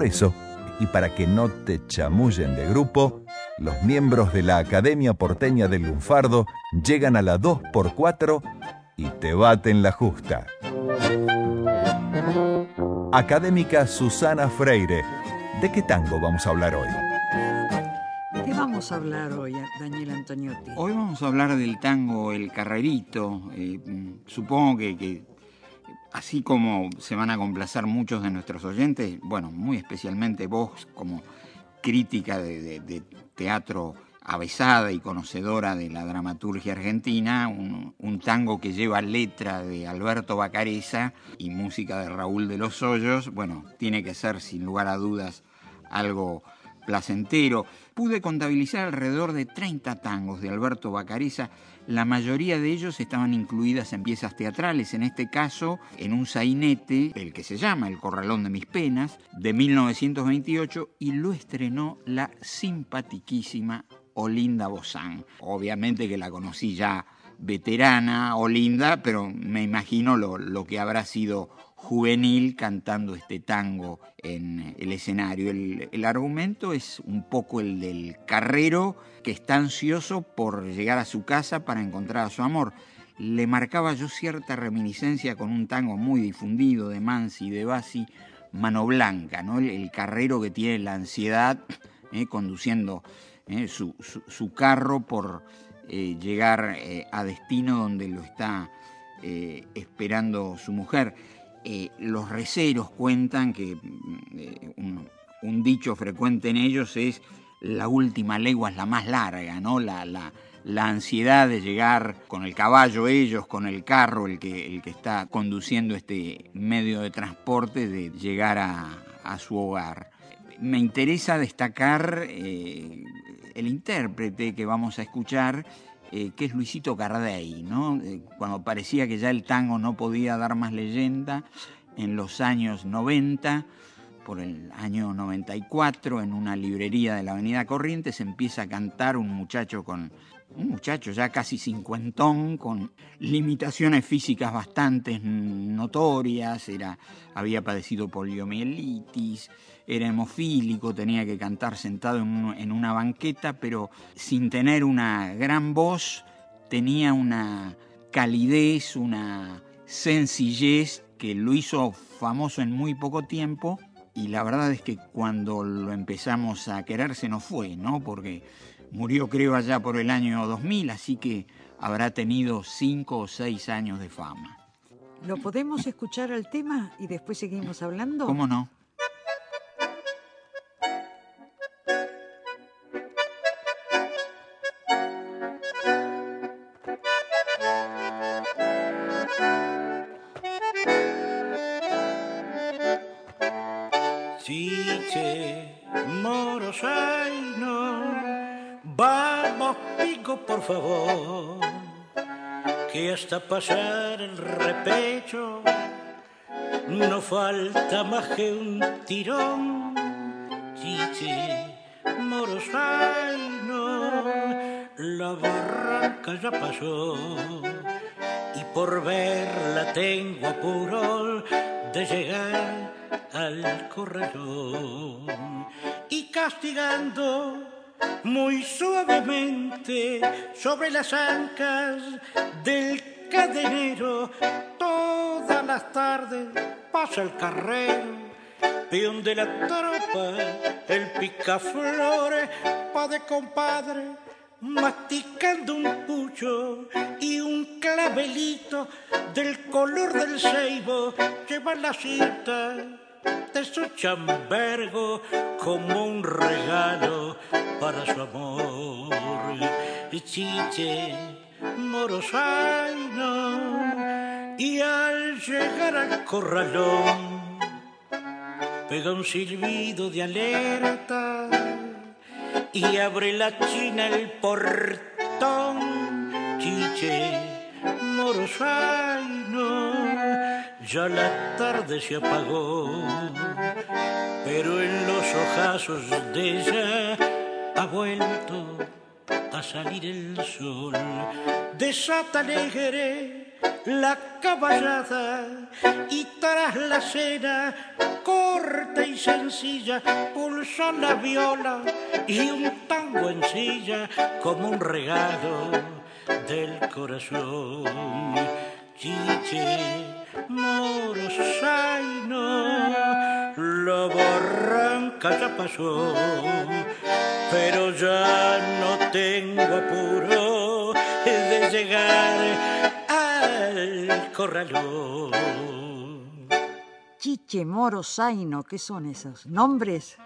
Por eso, y para que no te chamullen de grupo, los miembros de la Academia Porteña del Lunfardo llegan a la 2x4 y te baten la justa. Académica Susana Freire, ¿de qué tango vamos a hablar hoy? ¿De qué vamos a hablar hoy, Daniel Antoniotti? Hoy vamos a hablar del tango El Carrerito. Eh, supongo que, que, así como se van a complacer muchos de nuestros oyentes, bueno, muy especialmente vos como crítica de, teatro avesada y conocedora de la dramaturgia argentina, un, un, tango que lleva letra de Alberto Bacareza y música de Raúl de los Hoyos, bueno, tiene que ser sin lugar a dudas algo placentero. Pude contabilizar alrededor de 30 tangos de Alberto Bacareza, la mayoría de ellos estaban incluidas en piezas teatrales, en este caso en un sainete, el que se llama El Corralón de mis Penas, de 1928, y lo estrenó la simpatiquísima Olinda Bozán. Obviamente que la conocí ya veterana, Olinda, pero me imagino lo, lo que habrá sido juvenil cantando este tango en el escenario. El, argumento es un poco el del carrero que está ansioso por llegar a su casa para encontrar a su amor. Le marcaba yo cierta reminiscencia con un tango muy difundido de Mansi y de Bassi, Mano Blanca, ¿no? el, carrero que tiene la ansiedad eh, conduciendo eh, su, carro por eh, llegar a destino donde lo está esperando su mujer. Eh, los receros cuentan que eh, un, dicho frecuente en ellos es la última legua es la más larga, ¿no? La, la, ansiedad de llegar con el caballo ellos, con el carro, el que, el que está conduciendo este medio de transporte, de llegar a, a su hogar. Me interesa destacar eh, el intérprete que vamos a escuchar, eh, que es Luisito Cardey, ¿no? Eh, cuando parecía que ya el tango no podía dar más leyenda, en los años 90, por el año 94, en una librería de la Avenida Corrientes, empieza a cantar un muchacho con un muchacho ya casi cincuentón, con limitaciones físicas bastante notorias, era, había padecido poliomielitis, era hemofílico, tenía que cantar sentado en, un, en, una banqueta, pero sin tener una gran voz, tenía una calidez, una sencillez que lo hizo famoso en muy poco tiempo. Y la verdad es que cuando lo empezamos a querer se nos fue, ¿no? Porque murió creo allá por el año 2000, así que habrá tenido cinco o seis años de fama. ¿Lo podemos escuchar al tema y después seguimos hablando? ¿Cómo no? Por favor, que hasta pasar el repecho no falta más que un tirón. Chiche, morosaino, la barranca ya pasó y por verla tengo apuro de llegar al corralón castigando muy suavemente sobre las ancas del cadenero. Todas las tardes pasa el carrero, peón de la tropa, el picaflores, pa de compadre, masticando un pucho y un clavelito del color del ceibo, lleva la cinta de su chambergo como un regalo para su amor. Chiche morosaino y al llegar al corralón pega un silbido de alerta y abre la china el portón. Chiche, morosaino, ya la tarde se apagó, pero en los ojazos de ella ha vuelto a salir el sol. Desata alegre la caballada y tras la cena corta y sencilla pulsa la viola y un tango en silla como un regalo del corazón. Chiche, moros, la barranca ya pasó, pero ya no tengo apuro de llegar al corralón. Chiche, Moro, Zaino, ¿qué son esos nombres?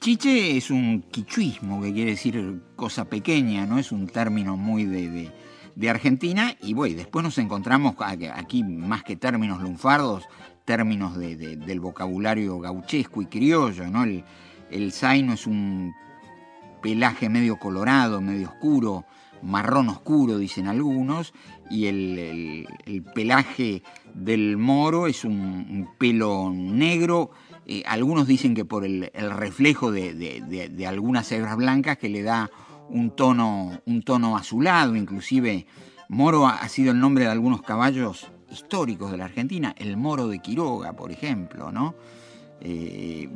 Chiche es un quichuismo, que quiere decir cosa pequeña, ¿no? Es un término muy de, de, Argentina. Y bueno, después nos encontramos aquí, más que términos lunfardos, términos del vocabulario gauchesco y criollo, ¿no? El, el zaino es un pelaje medio colorado, medio oscuro, marrón oscuro, dicen algunos, y el, pelaje del moro es un, pelo negro. Eh, algunos dicen que por el, reflejo de, algunas hebras blancas que le da un tono, un tono azulado, inclusive moro ha, sido el nombre de algunos caballos históricos de la Argentina, el moro de Quiroga, por ejemplo, ¿no? Eh,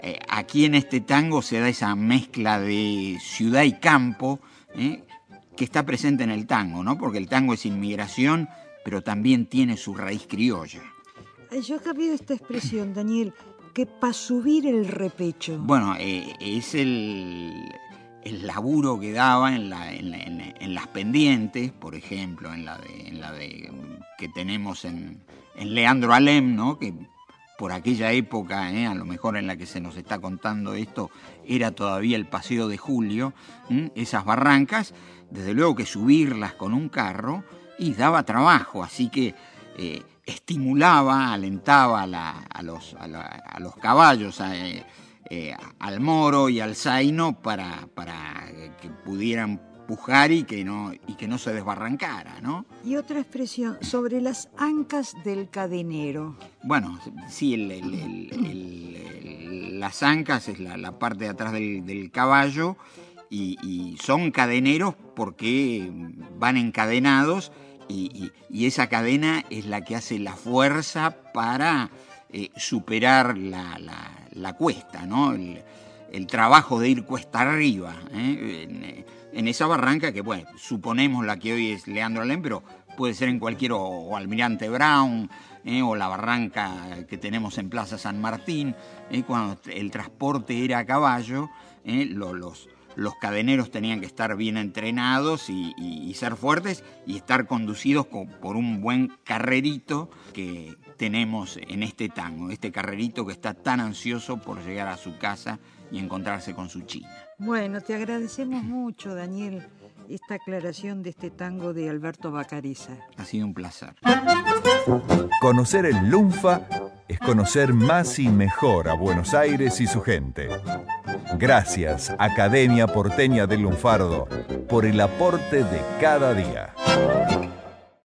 eh, aquí en este tango se da esa mezcla de ciudad y campo, que está presente en el tango, ¿no? Porque el tango es inmigración, pero también tiene su raíz criolla. Yo he cabido esta expresión, Daniel, que para subir el repecho. Bueno, eh, es el, el, laburo que daba en, la, en, las pendientes, por ejemplo, en la que tenemos en, Leandro Alem, ¿no? Que por aquella época, ¿eh? a lo mejor en la que se nos está contando esto, era todavía el Paseo de Julio, esas barrancas, desde luego que subirlas con un carro y daba trabajo, así que eh, estimulaba, alentaba a, los, a, los, caballos, eh, eh, al moro y al zaino para, para que pudieran pujar y que no, y que no se desbarrancara, ¿no? Y otra expresión, sobre las ancas del cadenero. Bueno, sí, las ancas es la, parte de atrás del caballo y, son cadeneros porque van encadenados y, esa cadena es la que hace la fuerza para eh, superar la, cuesta, ¿no? El, trabajo de ir cuesta arriba. ¿eh? En, esa barranca que, bueno, suponemos la que hoy es Leandro Alem, pero puede ser en cualquier, o, Almirante Brown, ¿eh? o la barranca que tenemos en Plaza San Martín, cuando el transporte era a caballo, los cadeneros tenían que estar bien entrenados y, ser fuertes y estar conducidos por un buen carrerito que tenemos en este tango, este carrerito que está tan ansioso por llegar a su casa y encontrarse con su china. Bueno, te agradecemos mucho, Daniel, esta aclaración de este tango de Alberto Bacariza. Ha sido un placer. Conocer el Lunfa es conocer más y mejor a Buenos Aires y su gente. Gracias, Academia Porteña del Lunfardo, por el aporte de cada día.